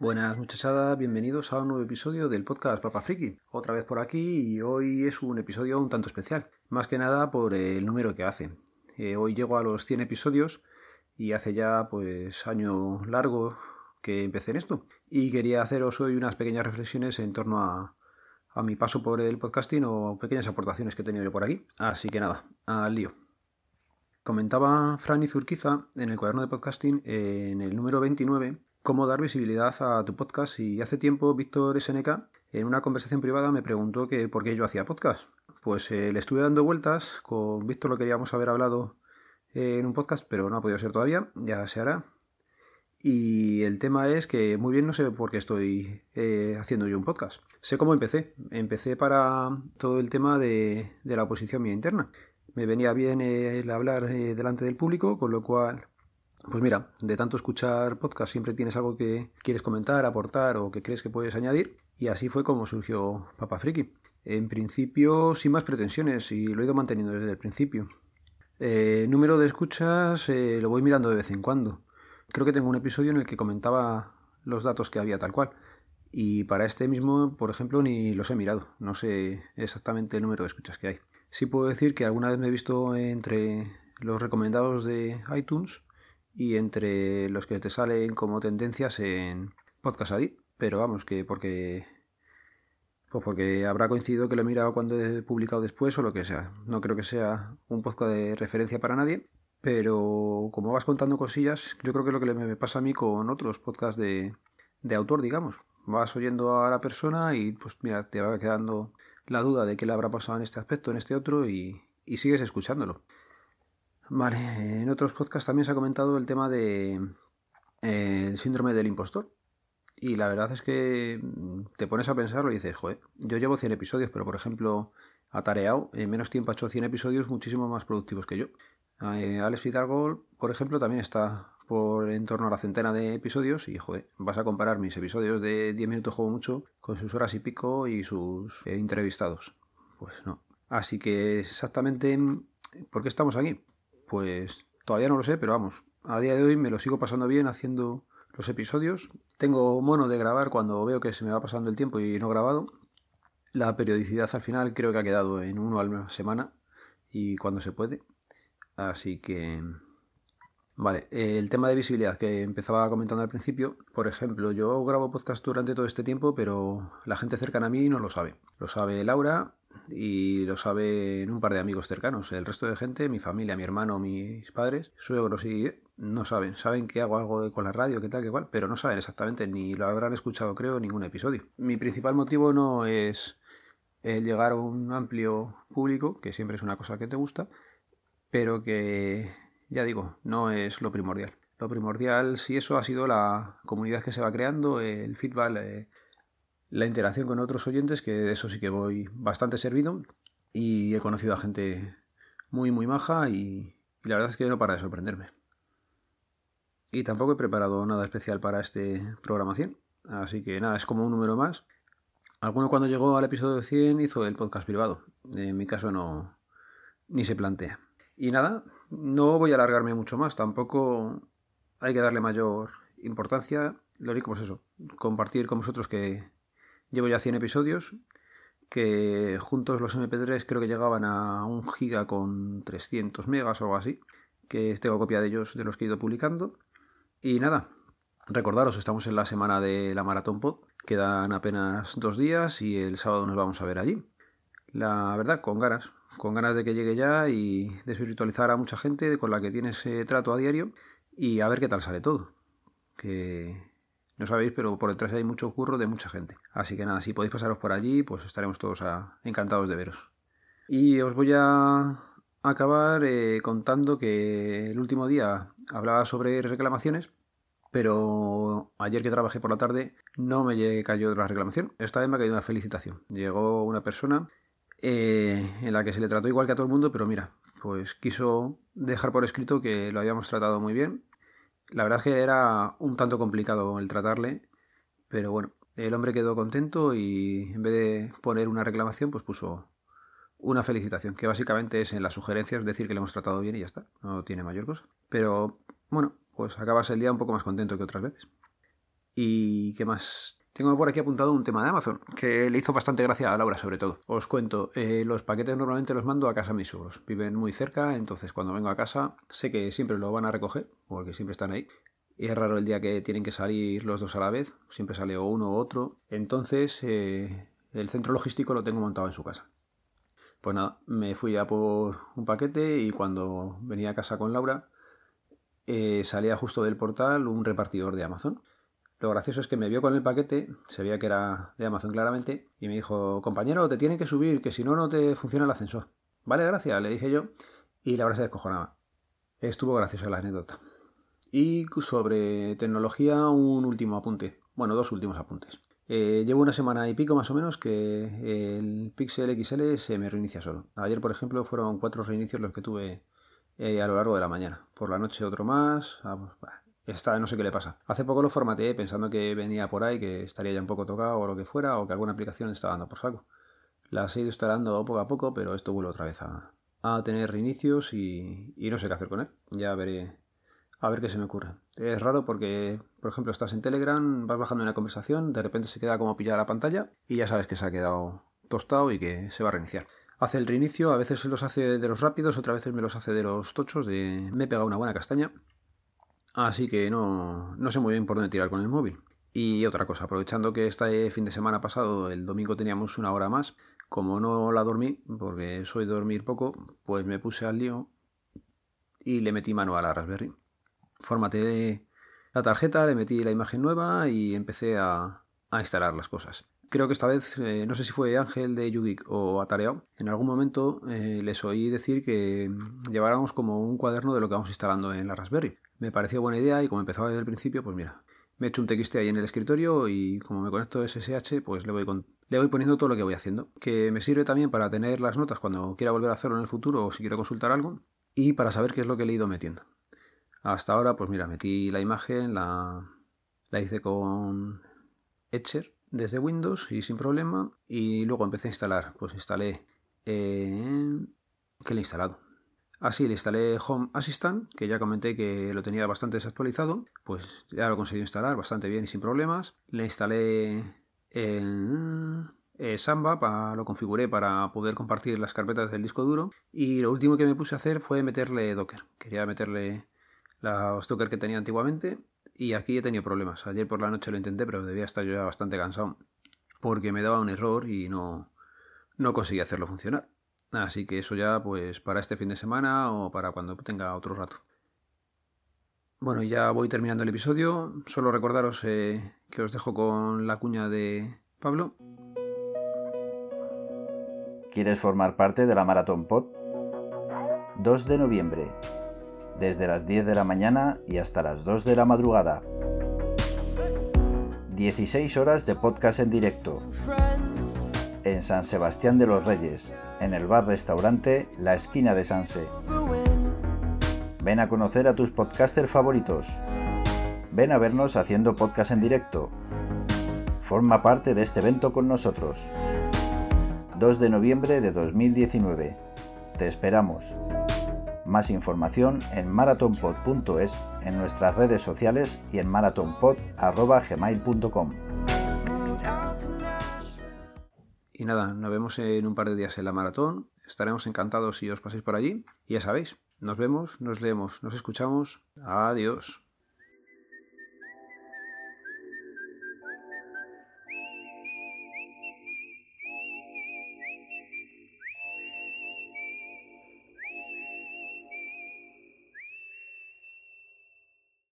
Buenas muchachadas, bienvenidos a un nuevo episodio del podcast Papa Friki. Otra vez por aquí y hoy es un episodio un tanto especial, más que nada por el número que hace. Eh, hoy llego a los 100 episodios y hace ya pues año largo que empecé en esto. Y quería haceros hoy unas pequeñas reflexiones en torno a, a mi paso por el podcasting o pequeñas aportaciones que he tenido por aquí. Así que nada, al lío. Comentaba Franny Zurquiza en el cuaderno de podcasting en el número 29 cómo dar visibilidad a tu podcast y hace tiempo Víctor SNK en una conversación privada me preguntó que por qué yo hacía podcast. Pues eh, le estuve dando vueltas, con Víctor lo queríamos haber hablado en un podcast, pero no ha podido ser todavía, ya se hará. Y el tema es que muy bien no sé por qué estoy eh, haciendo yo un podcast. Sé cómo empecé. Empecé para todo el tema de, la oposición mía interna. Me venía bien el hablar eh, delante del público, con lo cual pues mira, de tanto escuchar podcast siempre tienes algo que quieres comentar, aportar o que crees que puedes añadir y así fue como surgió Papa Friki. En principio sin más pretensiones y lo he ido manteniendo desde el principio. Eh, número de escuchas eh, lo voy mirando de vez en cuando. Creo que tengo un episodio en el que comentaba los datos que había tal cual. Y para este mismo, por ejemplo, ni los he mirado. No sé exactamente el número de escuchas que hay. Sí puedo decir que alguna vez me he visto entre los recomendados de iTunes y entre los que te salen como tendencias en Podcast Addict, pero vamos, que porque pues porque habrá coincidido que lo he mirado cuando he publicado después o lo que sea. No creo que sea un podcast de referencia para nadie, pero como vas contando cosillas, yo creo que es lo que me pasa a mí con otros podcasts de, de autor, digamos. Vas oyendo a la persona y pues mira, te va quedando la duda de qué le habrá pasado en este aspecto, en este otro y, y sigues escuchándolo. Vale, en otros podcasts también se ha comentado el tema de eh, el síndrome del impostor. Y la verdad es que mm, te pones a pensarlo y dices, joder, yo llevo 100 episodios, pero por ejemplo, Atareado en menos tiempo ha hecho 100 episodios muchísimo más productivos que yo. Eh, Alex Fidalgo, por ejemplo, también está por en torno a la centena de episodios y, joder, vas a comparar mis episodios de 10 minutos juego mucho con sus horas y pico y sus eh, entrevistados. Pues no. Así que exactamente, ¿por qué estamos aquí? Pues todavía no lo sé, pero vamos, a día de hoy me lo sigo pasando bien haciendo los episodios. Tengo mono de grabar cuando veo que se me va pasando el tiempo y no grabado. La periodicidad al final creo que ha quedado en uno a la semana y cuando se puede. Así que... Vale, el tema de visibilidad que empezaba comentando al principio, por ejemplo, yo grabo podcast durante todo este tiempo, pero la gente cercana a mí no lo sabe. Lo sabe Laura, y lo saben un par de amigos cercanos. El resto de gente, mi familia, mi hermano, mis padres, suegros y no saben. Saben que hago algo con la radio, que tal, que cual, pero no saben exactamente, ni lo habrán escuchado, creo, ningún episodio. Mi principal motivo no es el llegar a un amplio público, que siempre es una cosa que te gusta, pero que, ya digo, no es lo primordial. Lo primordial, si eso ha sido la comunidad que se va creando, el feedback, eh, la interacción con otros oyentes, que de eso sí que voy bastante servido. Y he conocido a gente muy, muy maja y, la verdad es que no para de sorprenderme. Y tampoco he preparado nada especial para este programación. Así que nada, es como un número más. Alguno cuando llegó al episodio 100 hizo el podcast privado. En mi caso no, ni se plantea. Y nada, no voy a alargarme mucho más. Tampoco hay que darle mayor importancia. Lo único es eso, compartir con vosotros que, Llevo ya 100 episodios, que juntos los MP3 creo que llegaban a un giga con 300 megas o algo así, que tengo copia de ellos de los que he ido publicando. Y nada, recordaros, estamos en la semana de la Maratón Pod, quedan apenas dos días y el sábado nos vamos a ver allí. La verdad, con ganas, con ganas de que llegue ya y de virtualizar a mucha gente con la que tienes trato a diario y a ver qué tal sale todo. Que no sabéis, pero por detrás hay mucho curro de mucha gente. Así que nada, si podéis pasaros por allí, pues estaremos todos encantados de veros. Y os voy a acabar eh, contando que el último día hablaba sobre reclamaciones, pero ayer que trabajé por la tarde no me cayó la reclamación. Esta vez me caído una felicitación. Llegó una persona eh, en la que se le trató igual que a todo el mundo, pero mira, pues quiso dejar por escrito que lo habíamos tratado muy bien la verdad es que era un tanto complicado el tratarle, pero bueno, el hombre quedó contento y en vez de poner una reclamación, pues puso una felicitación, que básicamente es en las sugerencias decir que le hemos tratado bien y ya está, no tiene mayor cosa. Pero bueno, pues acabas el día un poco más contento que otras veces. ¿Y qué más? Tengo por aquí apuntado un tema de Amazon, que le hizo bastante gracia a Laura sobre todo. Os cuento, eh, los paquetes normalmente los mando a casa a mis suegros. Viven muy cerca, entonces cuando vengo a casa sé que siempre lo van a recoger, porque siempre están ahí. Es raro el día que tienen que salir los dos a la vez, siempre sale uno u otro. Entonces eh, el centro logístico lo tengo montado en su casa. Pues nada, me fui a por un paquete y cuando venía a casa con Laura eh, salía justo del portal un repartidor de Amazon. Lo gracioso es que me vio con el paquete, se veía que era de Amazon claramente, y me dijo, compañero, te tienen que subir, que si no, no te funciona el ascensor. Vale, gracias, le dije yo, y la verdad se descojonaba. Estuvo graciosa la anécdota. Y sobre tecnología, un último apunte. Bueno, dos últimos apuntes. Eh, llevo una semana y pico más o menos que el Pixel XL se me reinicia solo. Ayer, por ejemplo, fueron cuatro reinicios los que tuve eh, a lo largo de la mañana. Por la noche otro más. Ah, Está, no sé qué le pasa. Hace poco lo formateé pensando que venía por ahí, que estaría ya un poco tocado o lo que fuera, o que alguna aplicación estaba dando por saco. Las he ido instalando poco a poco, pero esto vuelve otra vez a, tener reinicios y, no sé qué hacer con él. Ya veré a ver qué se me ocurre. Es raro porque, por ejemplo, estás en Telegram, vas bajando una conversación, de repente se queda como pillada la pantalla y ya sabes que se ha quedado tostado y que se va a reiniciar. Hace el reinicio, a veces los hace de los rápidos, otras veces me los hace de los tochos, de me he pegado una buena castaña Así que no, no sé muy bien por dónde tirar con el móvil. Y otra cosa, aprovechando que este fin de semana pasado, el domingo teníamos una hora más, como no la dormí, porque soy de dormir poco, pues me puse al lío y le metí mano a la Raspberry. Formateé la tarjeta, le metí la imagen nueva y empecé a, instalar las cosas. Creo que esta vez, eh, no sé si fue Ángel de Yugik o Atareado, en algún momento eh, les oí decir que lleváramos como un cuaderno de lo que vamos instalando en la Raspberry. Me pareció buena idea y como empezaba desde el principio, pues mira, me he hecho un TXT ahí en el escritorio y como me conecto SSH, pues le voy, le voy poniendo todo lo que voy haciendo. Que me sirve también para tener las notas cuando quiera volver a hacerlo en el futuro o si quiero consultar algo y para saber qué es lo que he ido metiendo. Hasta ahora, pues mira, metí la imagen, la, la hice con Etcher desde Windows y sin problema y luego empecé a instalar. Pues instalé... Eh, ¿Qué le he instalado? Así le instalé Home Assistant, que ya comenté que lo tenía bastante desactualizado, pues ya lo conseguí instalar bastante bien y sin problemas. Le instalé eh, Samba, lo configuré para poder compartir las carpetas del disco duro. Y lo último que me puse a hacer fue meterle Docker. Quería meterle los Docker que tenía antiguamente y aquí he tenido problemas. Ayer por la noche lo intenté, pero debía estar yo ya bastante cansado porque me daba un error y no, no conseguí hacerlo funcionar. Así que eso ya pues para este fin de semana o para cuando tenga otro rato. Bueno, ya voy terminando el episodio. Solo recordaros eh, que os dejo con la cuña de Pablo. ¿Quieres formar parte de la Maratón Pod? 2 de noviembre, desde las 10 de la mañana y hasta las 2 de la madrugada. 16 horas de podcast en directo. En San Sebastián de los Reyes, en el bar-restaurante La Esquina de Sanse. Ven a conocer a tus podcasters favoritos. Ven a vernos haciendo podcast en directo. Forma parte de este evento con nosotros. 2 de noviembre de 2019. Te esperamos. Más información en marathonpod.es, en nuestras redes sociales y en marathonpod.gmail.com. Y nada, nos vemos en un par de días en la maratón. Estaremos encantados si os paséis por allí. Y ya sabéis, nos vemos, nos leemos, nos escuchamos. Adiós.